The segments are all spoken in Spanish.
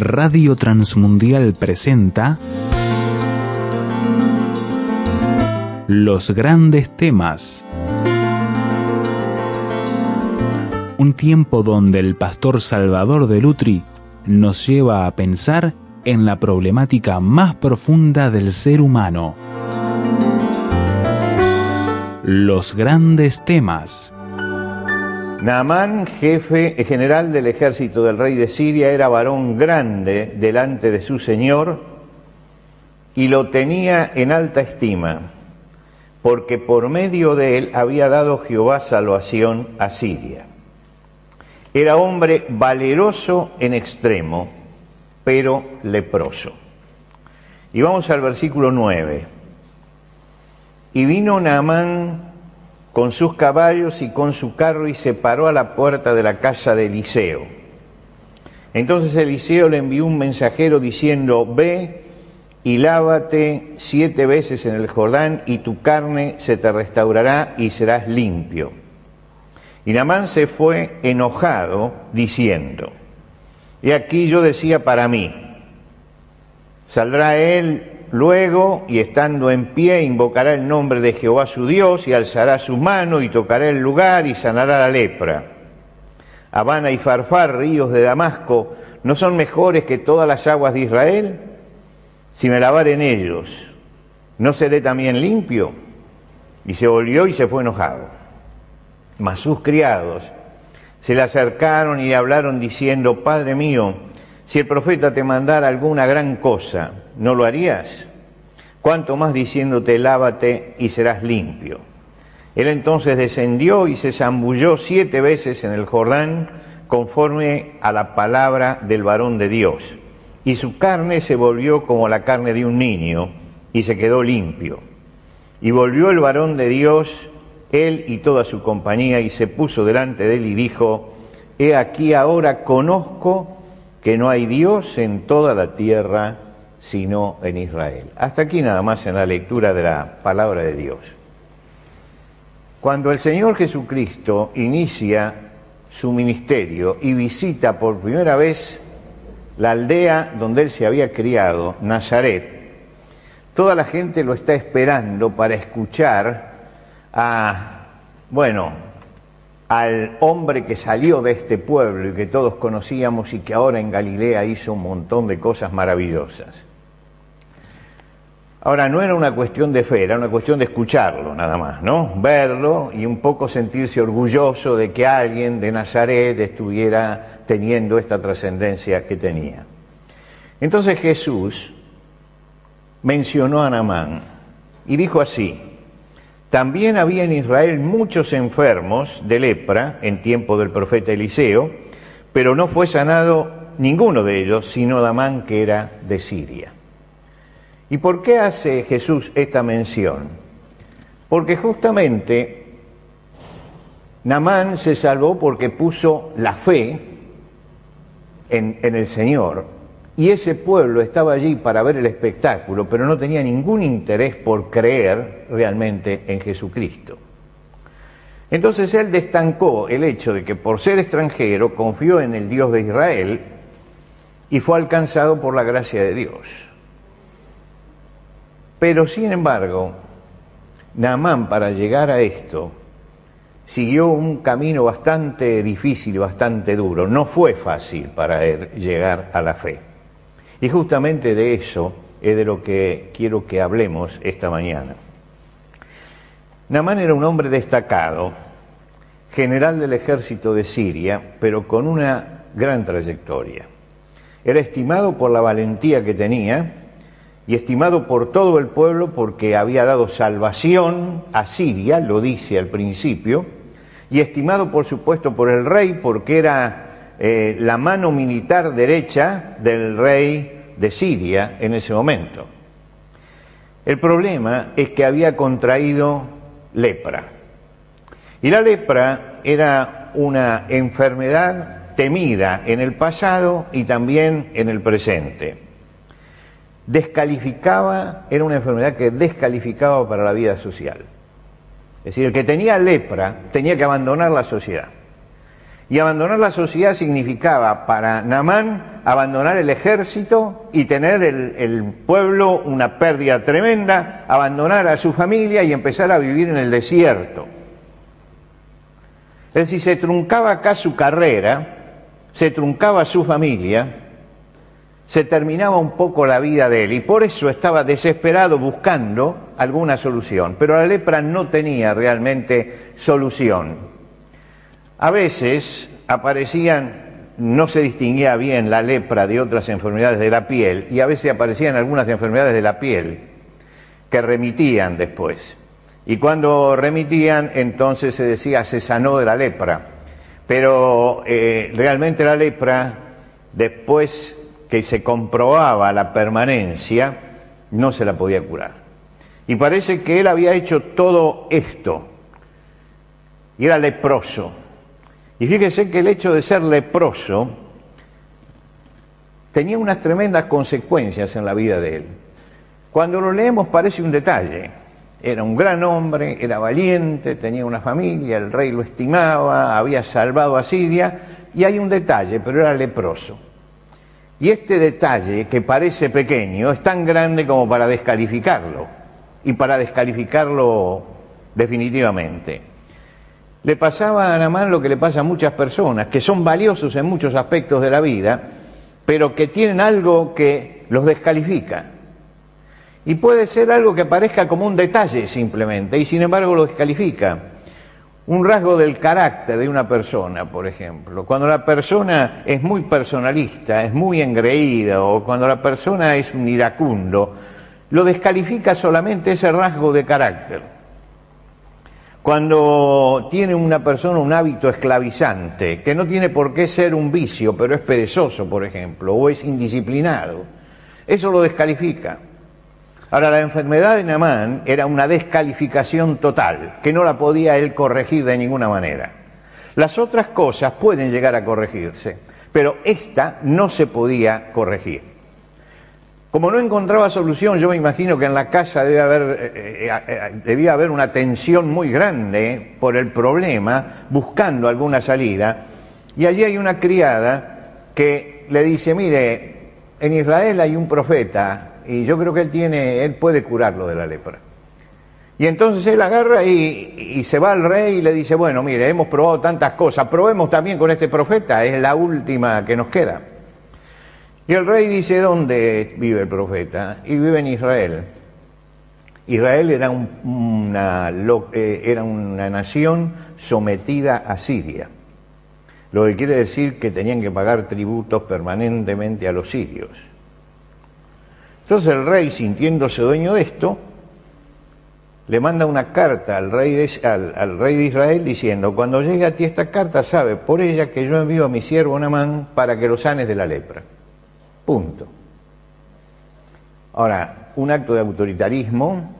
Radio Transmundial presenta Los grandes temas. Un tiempo donde el pastor Salvador de Lutri nos lleva a pensar en la problemática más profunda del ser humano. Los grandes temas. Naamán, jefe general del ejército del rey de Siria, era varón grande delante de su señor y lo tenía en alta estima, porque por medio de él había dado Jehová salvación a Siria. Era hombre valeroso en extremo, pero leproso. Y vamos al versículo 9. Y vino Naamán con sus caballos y con su carro y se paró a la puerta de la casa de Eliseo. Entonces Eliseo le envió un mensajero diciendo, ve y lávate siete veces en el Jordán y tu carne se te restaurará y serás limpio. Y Namán se fue enojado diciendo, y aquí yo decía para mí, saldrá él Luego, y estando en pie, invocará el nombre de Jehová su Dios, y alzará su mano, y tocará el lugar, y sanará la lepra. Habana y Farfar, ríos de Damasco, ¿no son mejores que todas las aguas de Israel? Si me lavar en ellos, ¿no seré también limpio? Y se volvió y se fue enojado. Mas sus criados se le acercaron y hablaron diciendo, Padre mío, si el profeta te mandara alguna gran cosa, ¿no lo harías? Cuanto más diciéndote, lávate y serás limpio. Él entonces descendió y se zambulló siete veces en el Jordán, conforme a la palabra del varón de Dios. Y su carne se volvió como la carne de un niño, y se quedó limpio. Y volvió el varón de Dios, él y toda su compañía, y se puso delante de él y dijo, He aquí ahora conozco que no hay Dios en toda la tierra sino en Israel. Hasta aquí nada más en la lectura de la palabra de Dios. Cuando el Señor Jesucristo inicia su ministerio y visita por primera vez la aldea donde él se había criado, Nazaret, toda la gente lo está esperando para escuchar a, bueno, al hombre que salió de este pueblo y que todos conocíamos y que ahora en Galilea hizo un montón de cosas maravillosas. Ahora, no era una cuestión de fe, era una cuestión de escucharlo nada más, ¿no? Verlo y un poco sentirse orgulloso de que alguien de Nazaret estuviera teniendo esta trascendencia que tenía. Entonces Jesús mencionó a Namán y dijo así, también había en Israel muchos enfermos de lepra en tiempo del profeta Eliseo, pero no fue sanado ninguno de ellos, sino Damán que era de Siria. ¿Y por qué hace Jesús esta mención? Porque justamente Namán se salvó porque puso la fe en, en el Señor y ese pueblo estaba allí para ver el espectáculo, pero no tenía ningún interés por creer realmente en Jesucristo. Entonces él destancó el hecho de que por ser extranjero confió en el Dios de Israel y fue alcanzado por la gracia de Dios. Pero sin embargo, Naamán para llegar a esto siguió un camino bastante difícil bastante duro. No fue fácil para él llegar a la fe. Y justamente de eso es de lo que quiero que hablemos esta mañana. Namán era un hombre destacado, general del ejército de Siria, pero con una gran trayectoria. Era estimado por la valentía que tenía y estimado por todo el pueblo porque había dado salvación a Siria, lo dice al principio, y estimado por supuesto por el rey porque era eh, la mano militar derecha del rey de Siria en ese momento. El problema es que había contraído lepra. Y la lepra era una enfermedad temida en el pasado y también en el presente. Descalificaba, era una enfermedad que descalificaba para la vida social. Es decir, el que tenía lepra tenía que abandonar la sociedad. Y abandonar la sociedad significaba para Namán abandonar el ejército y tener el, el, pueblo una pérdida tremenda, abandonar a su familia y empezar a vivir en el desierto. Es decir, se truncaba acá su carrera, se truncaba su familia, se terminaba un poco la vida de él y por eso estaba desesperado buscando alguna solución. Pero la lepra no tenía realmente solución. A veces aparecían no se distinguía bien la lepra de otras enfermedades de la piel y a veces aparecían algunas enfermedades de la piel que remitían después. Y cuando remitían, entonces se decía se sanó de la lepra. Pero eh, realmente la lepra, después que se comprobaba la permanencia, no se la podía curar. Y parece que él había hecho todo esto. Y era leproso. Y fíjese que el hecho de ser leproso tenía unas tremendas consecuencias en la vida de él. Cuando lo leemos parece un detalle. Era un gran hombre, era valiente, tenía una familia, el rey lo estimaba, había salvado a Siria, y hay un detalle, pero era leproso. Y este detalle, que parece pequeño, es tan grande como para descalificarlo, y para descalificarlo definitivamente. Le pasaba a Namán lo que le pasa a muchas personas, que son valiosos en muchos aspectos de la vida, pero que tienen algo que los descalifica. Y puede ser algo que parezca como un detalle simplemente, y sin embargo lo descalifica. Un rasgo del carácter de una persona, por ejemplo. Cuando la persona es muy personalista, es muy engreída, o cuando la persona es un iracundo, lo descalifica solamente ese rasgo de carácter. Cuando tiene una persona un hábito esclavizante, que no tiene por qué ser un vicio, pero es perezoso, por ejemplo, o es indisciplinado, eso lo descalifica. Ahora, la enfermedad de Namán era una descalificación total, que no la podía él corregir de ninguna manera. Las otras cosas pueden llegar a corregirse, pero esta no se podía corregir. Como no encontraba solución, yo me imagino que en la casa debía haber, eh, eh, eh, debía haber una tensión muy grande por el problema, buscando alguna salida. Y allí hay una criada que le dice, mire, en Israel hay un profeta y yo creo que él tiene, él puede curarlo de la lepra. Y entonces él agarra y, y, se va al rey y le dice, bueno, mire, hemos probado tantas cosas, probemos también con este profeta, es la última que nos queda. Y el rey dice, ¿dónde vive el profeta? Y vive en Israel. Israel era una, eh, era una nación sometida a Siria, lo que quiere decir que tenían que pagar tributos permanentemente a los sirios. Entonces el rey, sintiéndose dueño de esto, le manda una carta al rey, de, al, rey de Israel diciendo, cuando llegue a ti esta carta, sabe por ella que yo envío a mi siervo Namán para que lo sanes de la lepra. Punto. Ahora, un acto de autoritarismo,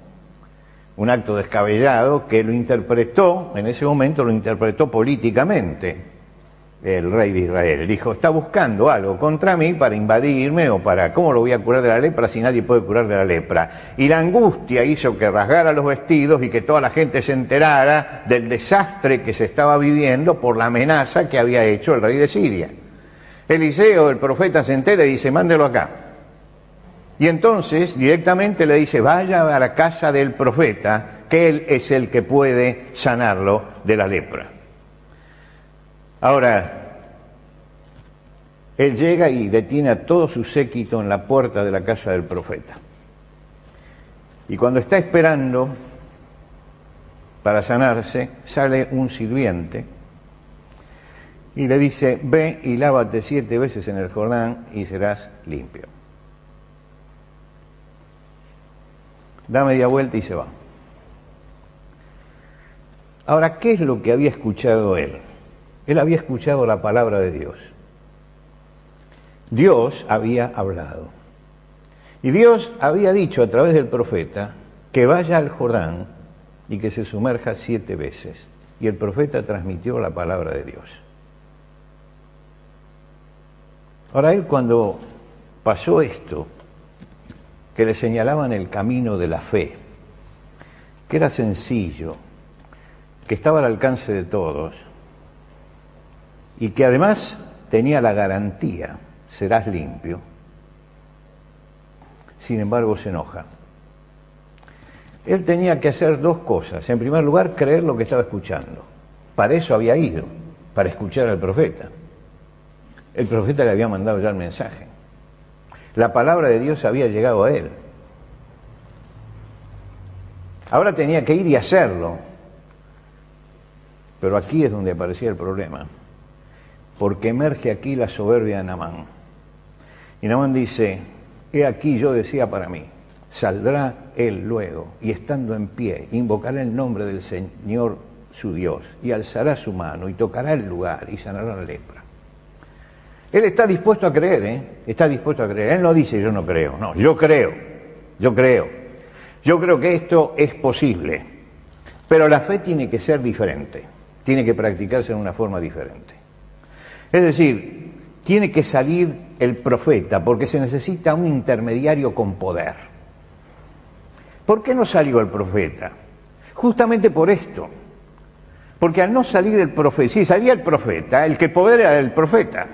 un acto descabellado que lo interpretó, en ese momento lo interpretó políticamente el rey de Israel. Dijo, está buscando algo contra mí para invadirme o para, ¿cómo lo voy a curar de la lepra si nadie puede curar de la lepra? Y la angustia hizo que rasgara los vestidos y que toda la gente se enterara del desastre que se estaba viviendo por la amenaza que había hecho el rey de Siria. Eliseo, el profeta, se entera y dice, mándelo acá. Y entonces directamente le dice, vaya a la casa del profeta, que él es el que puede sanarlo de la lepra. Ahora, él llega y detiene a todo su séquito en la puerta de la casa del profeta. Y cuando está esperando para sanarse, sale un sirviente y le dice, ve y lávate siete veces en el Jordán y serás limpio. Da media vuelta y se va. Ahora, ¿qué es lo que había escuchado él? Él había escuchado la palabra de Dios. Dios había hablado. Y Dios había dicho a través del profeta que vaya al Jordán y que se sumerja siete veces. Y el profeta transmitió la palabra de Dios. Ahora él cuando pasó esto, que le señalaban el camino de la fe, que era sencillo, que estaba al alcance de todos y que además tenía la garantía serás limpio. Sin embargo, se enoja. Él tenía que hacer dos cosas. En primer lugar, creer lo que estaba escuchando. Para eso había ido, para escuchar al profeta. El profeta le había mandado ya el mensaje. La palabra de Dios había llegado a él. Ahora tenía que ir y hacerlo. Pero aquí es donde aparecía el problema. Porque emerge aquí la soberbia de Namán. Y Namán dice, he aquí yo decía para mí, saldrá él luego y estando en pie, invocará el nombre del Señor su Dios y alzará su mano y tocará el lugar y sanará la lepra. Él está dispuesto a creer, ¿eh? Está dispuesto a creer. Él no dice yo no creo, no, yo creo, yo creo. Yo creo que esto es posible, pero la fe tiene que ser diferente, tiene que practicarse de una forma diferente. Es decir, tiene que salir el profeta porque se necesita un intermediario con poder. ¿Por qué no salió el profeta? Justamente por esto. Porque al no salir el profeta, si salía el profeta, el que poder era el profeta.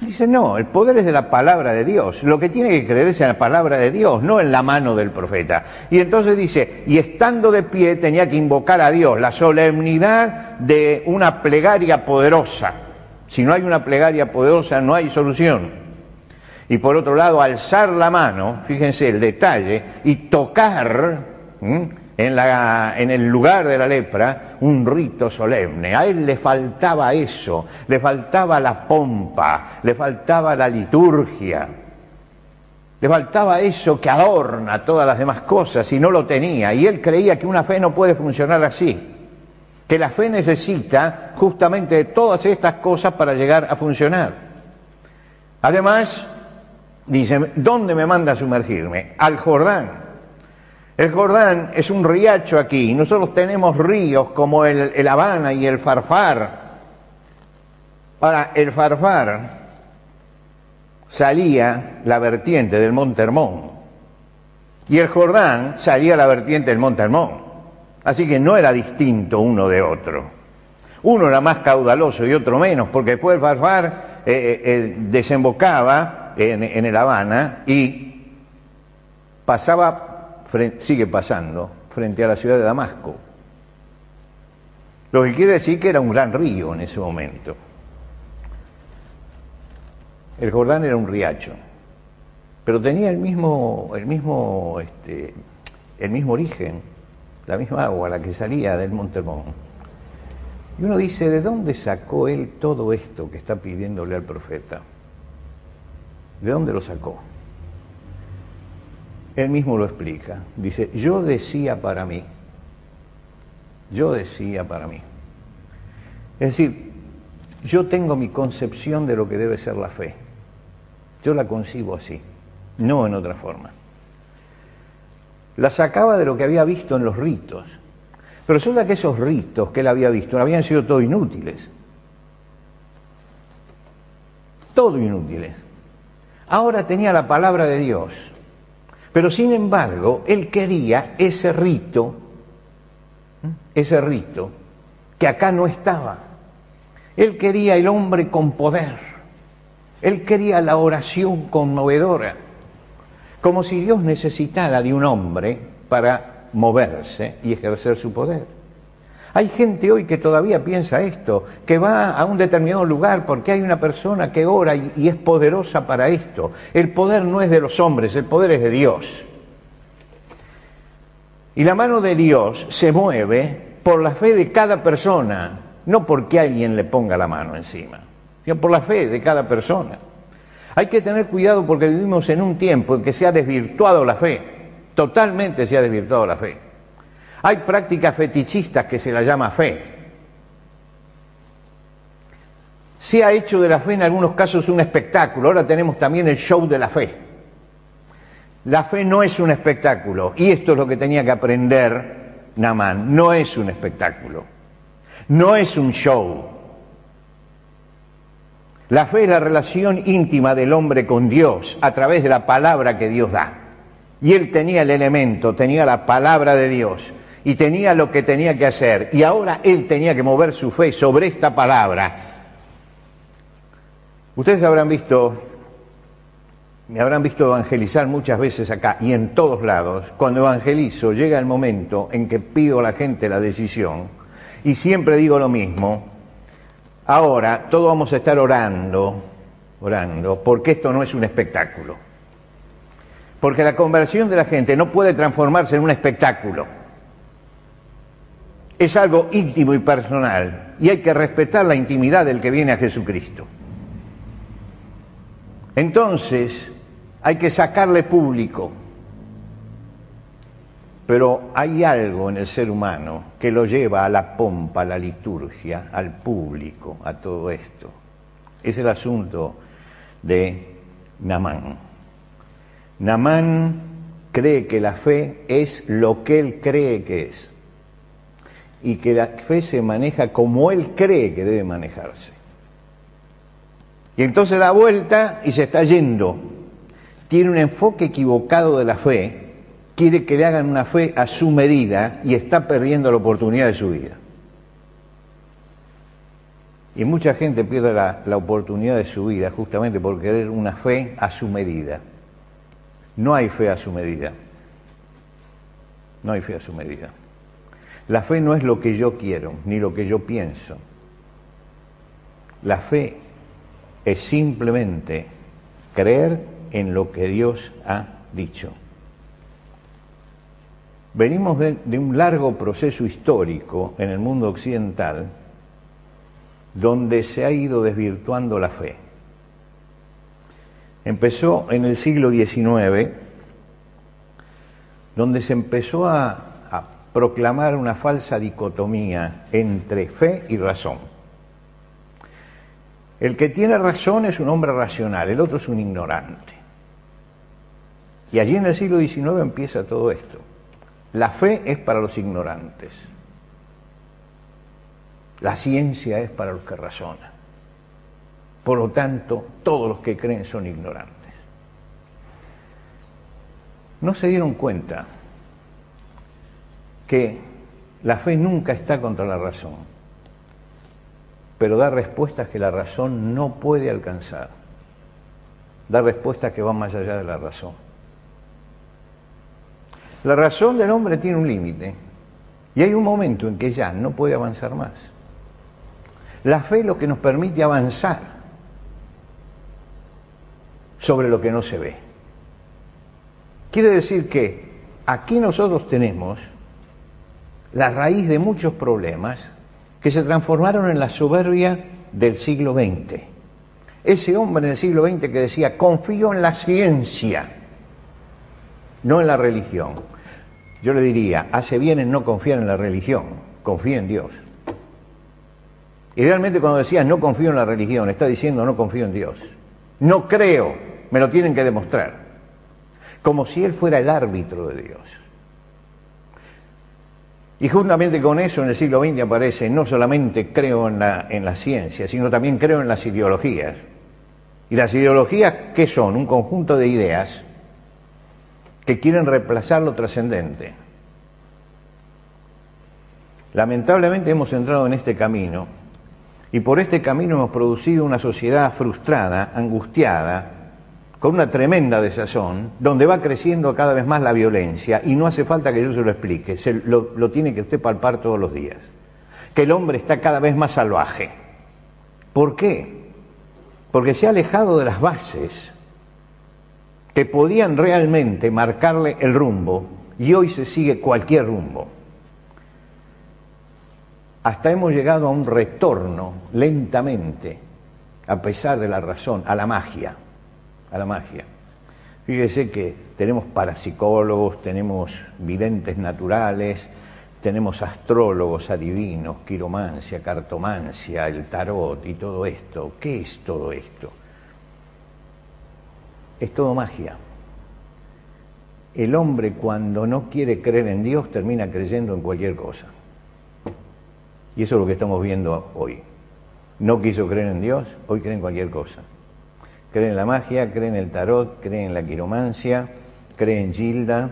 Dice, no, el poder es de la palabra de Dios. Lo que tiene que creer es en la palabra de Dios, no en la mano del profeta. Y entonces dice, y estando de pie tenía que invocar a Dios, la solemnidad de una plegaria poderosa. Si no hay una plegaria poderosa, no hay solución. Y por otro lado, alzar la mano, fíjense el detalle, y tocar en, el lugar de la lepra un rito solemne. A él le faltaba eso, le faltaba la pompa, le faltaba la liturgia, le faltaba eso que adorna todas las demás cosas y no lo tenía. Y él creía que una fe no puede funcionar así, que la fe necesita justamente de todas estas cosas para llegar a funcionar. Además, dice, ¿dónde me manda a sumergirme? Al Jordán. El Jordán es un riacho aquí. Nosotros tenemos ríos como el, Habana y el Farfar. Ahora, el Farfar salía la vertiente del Monte Hermón. Y el Jordán salía la vertiente del Monte Hermón. Así que no era distinto uno de otro. Uno era más caudaloso y otro menos, porque después el Farfar eh, eh, eh, desembocaba en, en el Habana y pasaba sigue pasando frente a la ciudad de Damasco. Lo que quiere decir que era un gran río en ese momento. El Jordán era un riacho, pero tenía el mismo, el mismo, este, el mismo origen, la misma agua, la que salía del Monte Y uno dice, ¿de dónde sacó él todo esto que está pidiéndole al profeta? ¿De dónde lo sacó? Él mismo lo explica. Dice, yo decía para mí, yo decía para mí. Es decir, yo tengo mi concepción de lo que debe ser la fe. Yo la concibo así, no en otra forma. La sacaba de lo que había visto en los ritos. Pero resulta que esos ritos que él había visto habían sido todo inútiles. Todo inútiles. Ahora tenía la palabra de Dios pero sin embargo, él quería ese rito, ese rito, que acá no estaba. Él quería el hombre con poder. Él quería la oración conmovedora. Como si Dios necesitara de un hombre para moverse y ejercer su poder. Hay gente hoy que todavía piensa esto, que va a un determinado lugar porque hay una persona que ora y, es poderosa para esto. El poder no es de los hombres, el poder es de Dios. Y la mano de Dios se mueve por la fe de cada persona, no porque alguien le ponga la mano encima, sino por la fe de cada persona. Hay que tener cuidado porque vivimos en un tiempo en que se ha desvirtuado la fe, totalmente se ha desvirtuado la fe. Hay prácticas fetichistas que se la llama fe. Se ha hecho de la fe en algunos casos un espectáculo. Ahora tenemos también el show de la fe. La fe no es un espectáculo. Y esto es lo que tenía que aprender Namán. No es un espectáculo. No es un show. La fe es la relación íntima del hombre con Dios a través de la palabra que Dios da. Y él tenía el elemento, tenía la palabra de Dios y tenía lo que tenía que hacer. Y ahora él tenía que mover su fe sobre esta palabra. Ustedes habrán visto, me habrán visto evangelizar muchas veces acá y en todos lados. Cuando evangelizo llega el momento en que pido a la gente la decisión y siempre digo lo mismo. Ahora todos vamos a estar orando, orando, porque esto no es un espectáculo. Porque la conversión de la gente no puede transformarse en un espectáculo. Es algo íntimo y personal y hay que respetar la intimidad del que viene a Jesucristo. Entonces, hay que sacarle público. Pero hay algo en el ser humano que lo lleva a la pompa, a la liturgia, al público, a todo esto. Es el asunto de Namán. Namán cree que la fe es lo que él cree que es y que la fe se maneja como él cree que debe manejarse. Y entonces da vuelta y se está yendo. Tiene un enfoque equivocado de la fe, quiere que le hagan una fe a su medida y está perdiendo la oportunidad de su vida. Y mucha gente pierde la, la oportunidad de su vida justamente por querer una fe a su medida. No hay fe a su medida. No hay fe a su medida. La fe no es lo que yo quiero, ni lo que yo pienso. La fe es simplemente creer en lo que Dios ha dicho. Venimos de, un largo proceso histórico en el mundo occidental donde se ha ido desvirtuando la fe. Empezó en el siglo XIX, donde se empezó a, a proclamar una falsa dicotomía entre fe y razón. El que tiene razón es un hombre racional, el otro es un ignorante. Y allí en el siglo XIX empieza todo esto. La fe es para los ignorantes. La ciencia es para los que razonan. Por lo tanto, todos los que creen son ignorantes. No se dieron cuenta que la fe nunca está contra la razón pero da respuestas que la razón no puede alcanzar. Da respuestas que van más allá de la razón. La razón del hombre tiene un límite y hay un momento en que ya no puede avanzar más. La fe es lo que nos permite avanzar sobre lo que no se ve. Quiere decir que aquí nosotros tenemos la raíz de muchos problemas que se transformaron en la soberbia del siglo XX. Ese hombre en el siglo XX que decía, confío en la ciencia, no en la religión. Yo le diría, hace bien en no confiar en la religión, confía en Dios. Y realmente cuando decía no confío en la religión, está diciendo no confío en Dios. No creo, me lo tienen que demostrar. Como si Él fuera el árbitro de Dios. Y justamente con eso en el siglo XX aparece, no solamente creo en la, en la ciencia, sino también creo en las ideologías. ¿Y las ideologías qué son? Un conjunto de ideas que quieren reemplazar lo trascendente. Lamentablemente hemos entrado en este camino y por este camino hemos producido una sociedad frustrada, angustiada, con una tremenda desazón, donde va creciendo cada vez más la violencia, y no hace falta que yo se lo explique, se lo, lo tiene que usted palpar todos los días, que el hombre está cada vez más salvaje. ¿Por qué? Porque se ha alejado de las bases que podían realmente marcarle el rumbo, y hoy se sigue cualquier rumbo. Hasta hemos llegado a un retorno lentamente, a pesar de la razón, a la magia a la magia. Fíjese que tenemos parapsicólogos, tenemos videntes naturales, tenemos astrólogos, adivinos, quiromancia, cartomancia, el tarot y todo esto. ¿Qué es todo esto? Es todo magia. El hombre cuando no quiere creer en Dios termina creyendo en cualquier cosa. Y eso es lo que estamos viendo hoy. No quiso creer en Dios, hoy cree en cualquier cosa cree en la magia, cree en el tarot, cree en la quiromancia, cree en Gilda,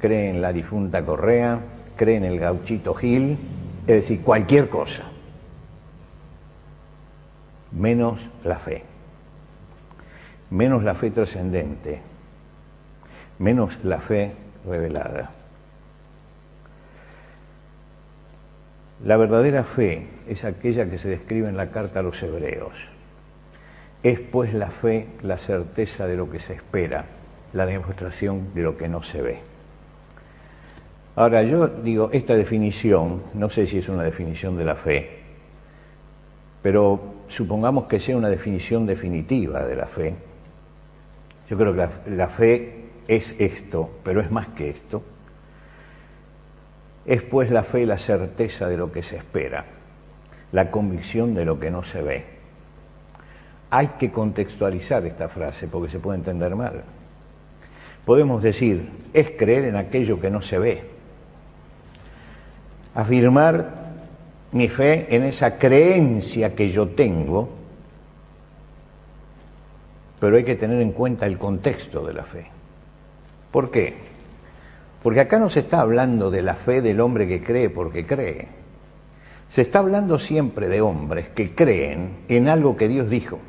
cree en la difunta Correa, cree en el gauchito Gil, es decir, cualquier cosa, menos la fe. Menos la fe trascendente, menos la fe revelada. La verdadera fe es aquella que se describe en la carta a los hebreos. Es pues la fe la certeza de lo que se espera, la demostración de lo que no se ve. Ahora yo digo, esta definición, no sé si es una definición de la fe, pero supongamos que sea una definición definitiva de la fe. Yo creo que la, fe es esto, pero es más que esto. Es pues la fe la certeza de lo que se espera, la convicción de lo que no se ve. Hay que contextualizar esta frase porque se puede entender mal. Podemos decir, es creer en aquello que no se ve. Afirmar mi fe en esa creencia que yo tengo, pero hay que tener en cuenta el contexto de la fe. ¿Por qué? Porque acá no se está hablando de la fe del hombre que cree porque cree. Se está hablando siempre de hombres que creen en algo que Dios dijo.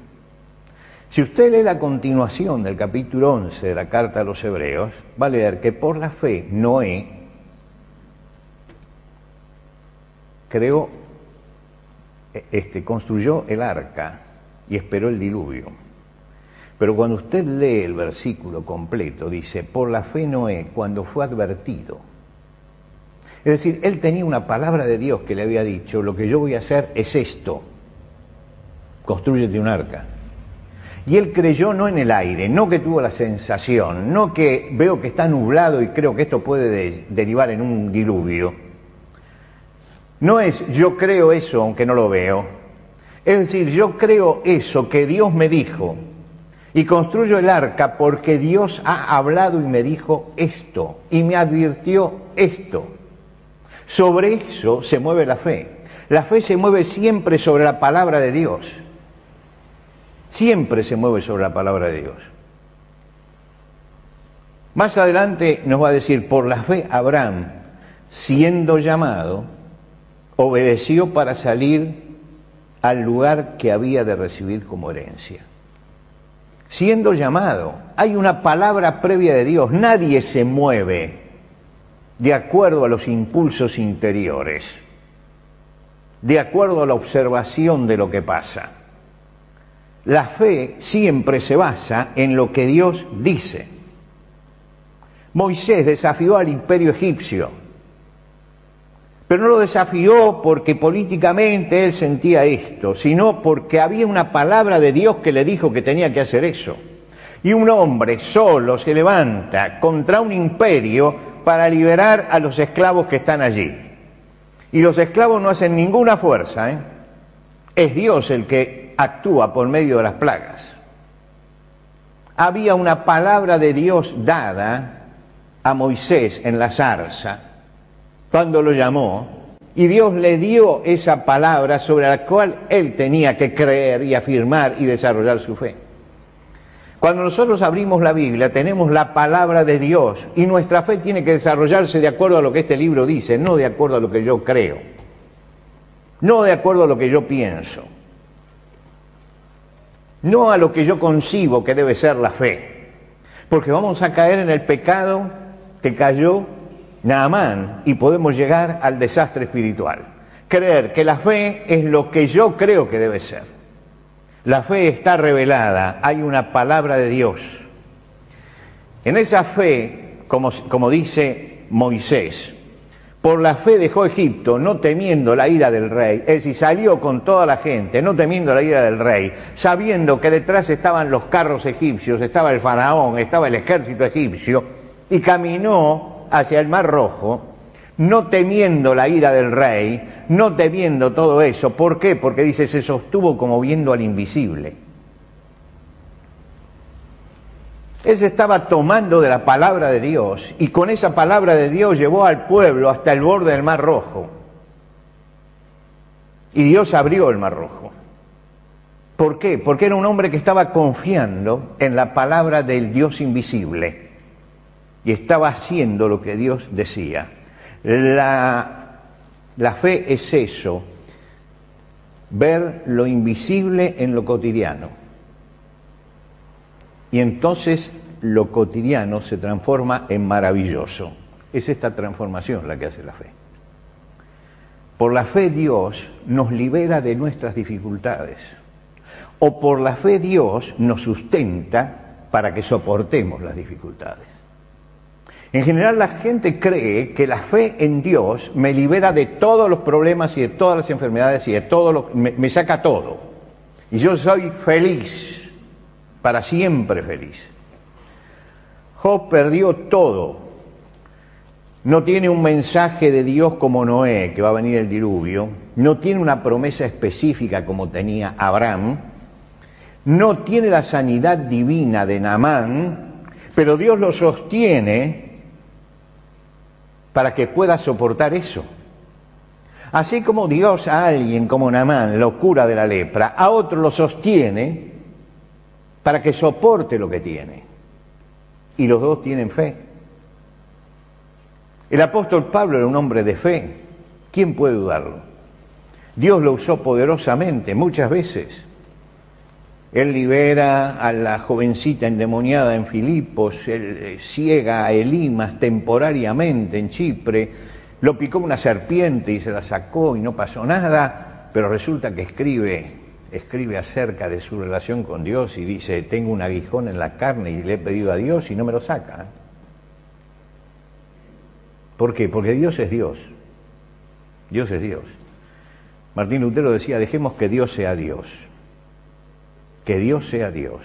Si usted lee la continuación del capítulo 11 de la carta a los hebreos, va a leer que por la fe Noé creó, este, construyó el arca y esperó el diluvio. Pero cuando usted lee el versículo completo, dice, por la fe Noé, cuando fue advertido. Es decir, él tenía una palabra de Dios que le había dicho, lo que yo voy a hacer es esto, construyete un arca. Y él creyó no en el aire, no que tuvo la sensación, no que veo que está nublado y creo que esto puede derivar en un diluvio, no es yo creo eso aunque no lo veo. Es decir, yo creo eso que Dios me dijo y construyo el arca porque Dios ha hablado y me dijo esto y me advirtió esto. Sobre eso se mueve la fe. La fe se mueve siempre sobre la palabra de Dios. Siempre se mueve sobre la palabra de Dios. Más adelante nos va a decir, por la fe Abraham, siendo llamado, obedeció para salir al lugar que había de recibir como herencia. Siendo llamado, hay una palabra previa de Dios, nadie se mueve de acuerdo a los impulsos interiores, de acuerdo a la observación de lo que pasa. La fe siempre se basa en lo que Dios dice. Moisés desafió al imperio egipcio pero no lo desafió porque políticamente él sentía esto, sino porque había una palabra de Dios que le dijo que tenía que hacer eso. Y un hombre solo se levanta contra un imperio para liberar a los esclavos que están allí. Y los esclavos no hacen ninguna fuerza, ¿eh? es Dios el que actúa por medio de las plagas. Había una palabra de Dios dada a Moisés en la zarza, cuando lo llamó, y Dios le dio esa palabra sobre la cual él tenía que creer y afirmar y desarrollar su fe. Cuando nosotros abrimos la Biblia tenemos la palabra de Dios y nuestra fe tiene que desarrollarse de acuerdo a lo que este libro dice, no de acuerdo a lo que yo creo, no de acuerdo a lo que yo pienso, no a lo que yo concibo que debe ser la fe, porque vamos a caer en el pecado que cayó Naamán y podemos llegar al desastre espiritual. Creer que la fe es lo que yo creo que debe ser. La fe está revelada, hay una palabra de Dios. En esa fe, como, como dice Moisés, por la fe dejó Egipto, no temiendo la ira del rey, es decir, salió con toda la gente, no temiendo la ira del rey, sabiendo que detrás estaban los carros egipcios, estaba el faraón, estaba el ejército egipcio, y caminó hacia el Mar Rojo, no temiendo la ira del rey, no temiendo todo eso. ¿Por qué? Porque dice, se sostuvo como viendo al invisible. Él se estaba tomando de la palabra de Dios y con esa palabra de Dios llevó al pueblo hasta el borde del Mar Rojo. Y Dios abrió el Mar Rojo. ¿Por qué? Porque era un hombre que estaba confiando en la palabra del Dios invisible y estaba haciendo lo que Dios decía. La, fe es eso, ver lo invisible en lo cotidiano. Y entonces lo cotidiano se transforma en maravilloso. Es esta transformación la que hace la fe. Por la fe Dios nos libera de nuestras dificultades. O por la fe Dios nos sustenta para que soportemos las dificultades. En general la gente cree que la fe en Dios me libera de todos los problemas y de todas las enfermedades y de todo lo me, me saca todo. Y yo soy feliz, para siempre feliz. Job perdió todo. No tiene un mensaje de Dios como Noé, que va a venir el diluvio. No tiene una promesa específica como tenía Abraham. No tiene la sanidad divina de Naamán, pero Dios lo sostiene para que pueda soportar eso. Así como Dios a alguien como Namán lo cura de la lepra, a otro lo sostiene para que soporte lo que tiene. Y los dos tienen fe. El apóstol Pablo era un hombre de fe. ¿Quién puede dudarlo? Dios lo usó poderosamente muchas veces. Él libera a la jovencita endemoniada en Filipos, él eh, ciega a Elimas temporariamente en Chipre, lo picó una serpiente y se la sacó y no pasó nada, pero resulta que escribe, escribe acerca de su relación con Dios y dice, tengo un aguijón en la carne y le he pedido a Dios y no me lo saca. ¿Por qué? Porque Dios es Dios. Dios es Dios. Martín Lutero decía, dejemos que Dios sea Dios que Dios sea Dios.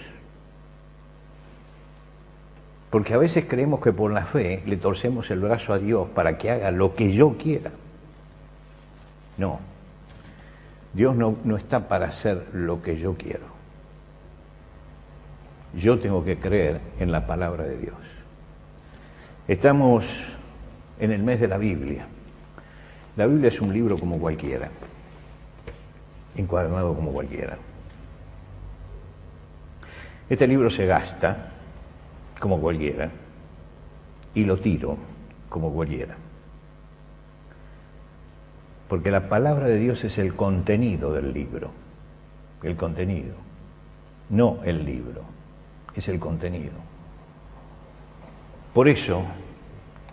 Porque a veces creemos que por la fe le torcemos el brazo a Dios para que haga lo que yo quiera. No, Dios no, no está para hacer lo que yo quiero. Yo tengo que creer en la palabra de Dios. Estamos en el mes de la Biblia. La Biblia es un libro como cualquiera, encuadernado como cualquiera. Este libro se gasta como cualquiera y lo tiro como cualquiera. Porque la palabra de Dios es el contenido del libro, el contenido, no el libro, es el contenido. Por eso,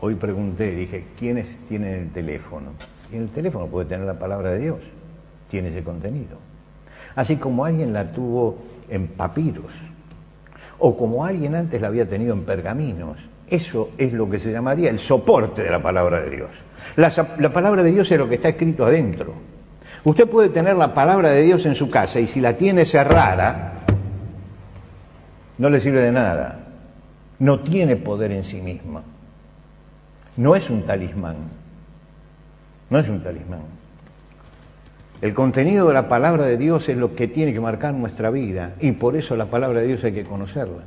hoy pregunté, dije, ¿quiénes tienen el teléfono? Y el teléfono puede tener la palabra de Dios, tiene ese contenido. Así como alguien la tuvo en papiros, o como alguien antes la había tenido en pergaminos. Eso es lo que se llamaría el soporte de la palabra de Dios. La, la, palabra de Dios es lo que está escrito adentro. Usted puede tener la palabra de Dios en su casa y si la tiene cerrada, no le sirve de nada. No tiene poder en sí misma. No es un talismán. No es un talismán. El contenido de la palabra de Dios es lo que tiene que marcar nuestra vida y por eso la palabra de Dios hay que conocerla.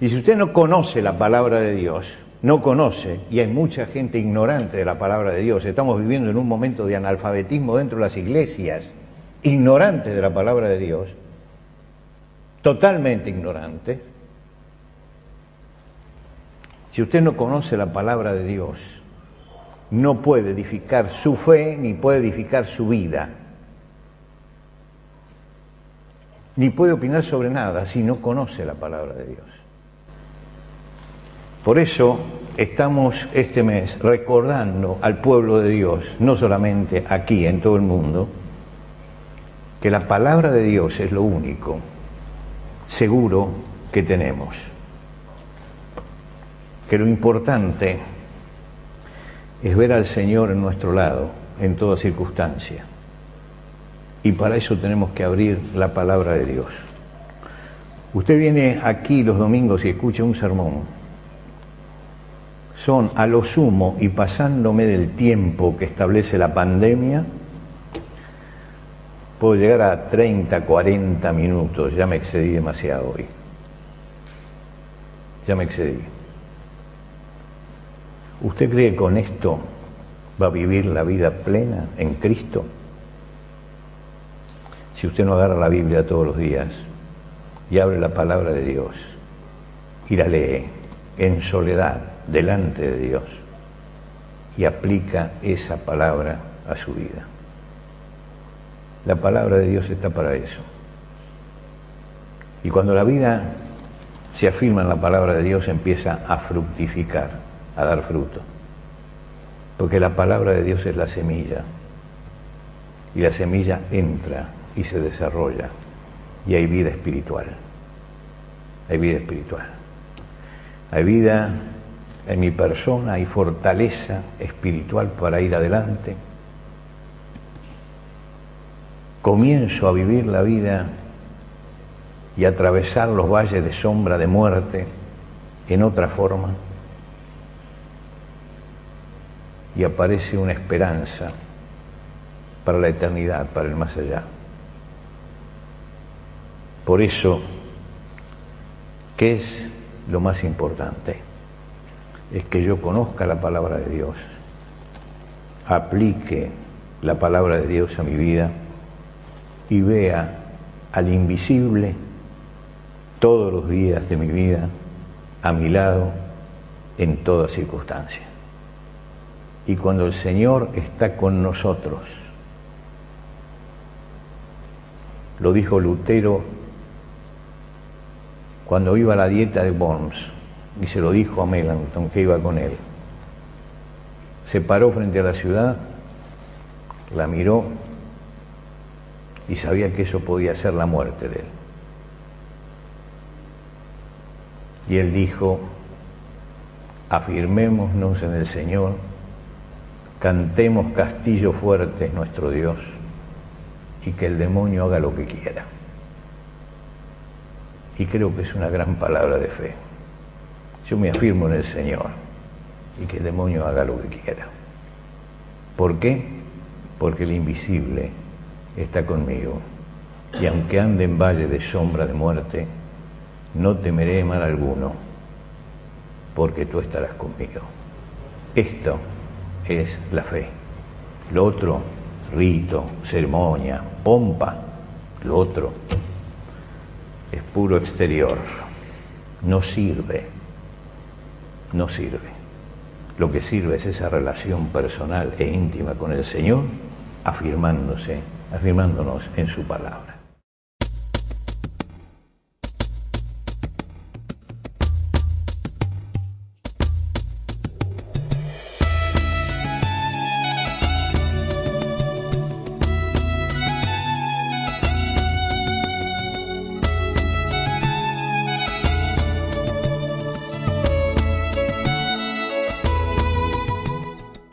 Y si usted no conoce la palabra de Dios, no conoce, y hay mucha gente ignorante de la palabra de Dios, estamos viviendo en un momento de analfabetismo dentro de las iglesias, ignorante de la palabra de Dios, totalmente ignorante. Si usted no conoce la palabra de Dios, no puede edificar su fe ni puede edificar su vida. Ni puede opinar sobre nada si no conoce la palabra de Dios. Por eso estamos este mes recordando al pueblo de Dios, no solamente aquí, en todo el mundo, que la palabra de Dios es lo único seguro que tenemos. Que lo importante es ver al Señor en nuestro lado en toda circunstancia. Y para eso tenemos que abrir la palabra de Dios. Usted viene aquí los domingos y escucha un sermón. Son a lo sumo y pasándome del tiempo que establece la pandemia, puedo llegar a 30, 40 minutos. Ya me excedí demasiado hoy. Ya me excedí. ¿Usted cree que con esto va a vivir la vida plena en Cristo? Si usted no agarra la Biblia todos los días y abre la palabra de Dios y la lee en soledad delante de Dios y aplica esa palabra a su vida. La palabra de Dios está para eso. Y cuando la vida se afirma en la palabra de Dios, empieza a fructificar, a dar fruto. Porque la palabra de Dios es la semilla. Y la semilla entra y se desarrolla. Y hay vida espiritual. Hay vida espiritual. Hay vida en mi persona, hay fortaleza espiritual para ir adelante. Comienzo a vivir la vida y atravesar los valles de sombra de muerte en otra forma. Y aparece una esperanza para la eternidad, para el más allá. Por eso, ¿qué es lo más importante? Es que yo conozca la palabra de Dios, aplique la palabra de Dios a mi vida y vea al invisible todos los días de mi vida a mi lado en toda circunstancia. Y cuando el Señor está con nosotros, lo dijo Lutero cuando iba a la dieta de Worms, y se lo dijo a Melanchthon que iba con él. Se paró frente a la ciudad, la miró y sabía que eso podía ser la muerte de él. Y él dijo, afirmémonos en el Señor, cantemos castillo fuerte nuestro Dios y que el demonio haga lo que quiera. Y creo que es una gran palabra de fe. Yo me afirmo en el Señor y que el demonio haga lo que quiera. ¿Por qué? Porque el invisible está conmigo. Y aunque ande en valle de sombra de muerte, no temeré mal alguno, porque tú estarás conmigo. Esto es la fe. Lo otro, rito, ceremonia, pompa, lo otro es puro exterior. No sirve, no sirve. Lo que sirve es esa relación personal e íntima con el Señor, afirmándose, afirmándonos en su palabra.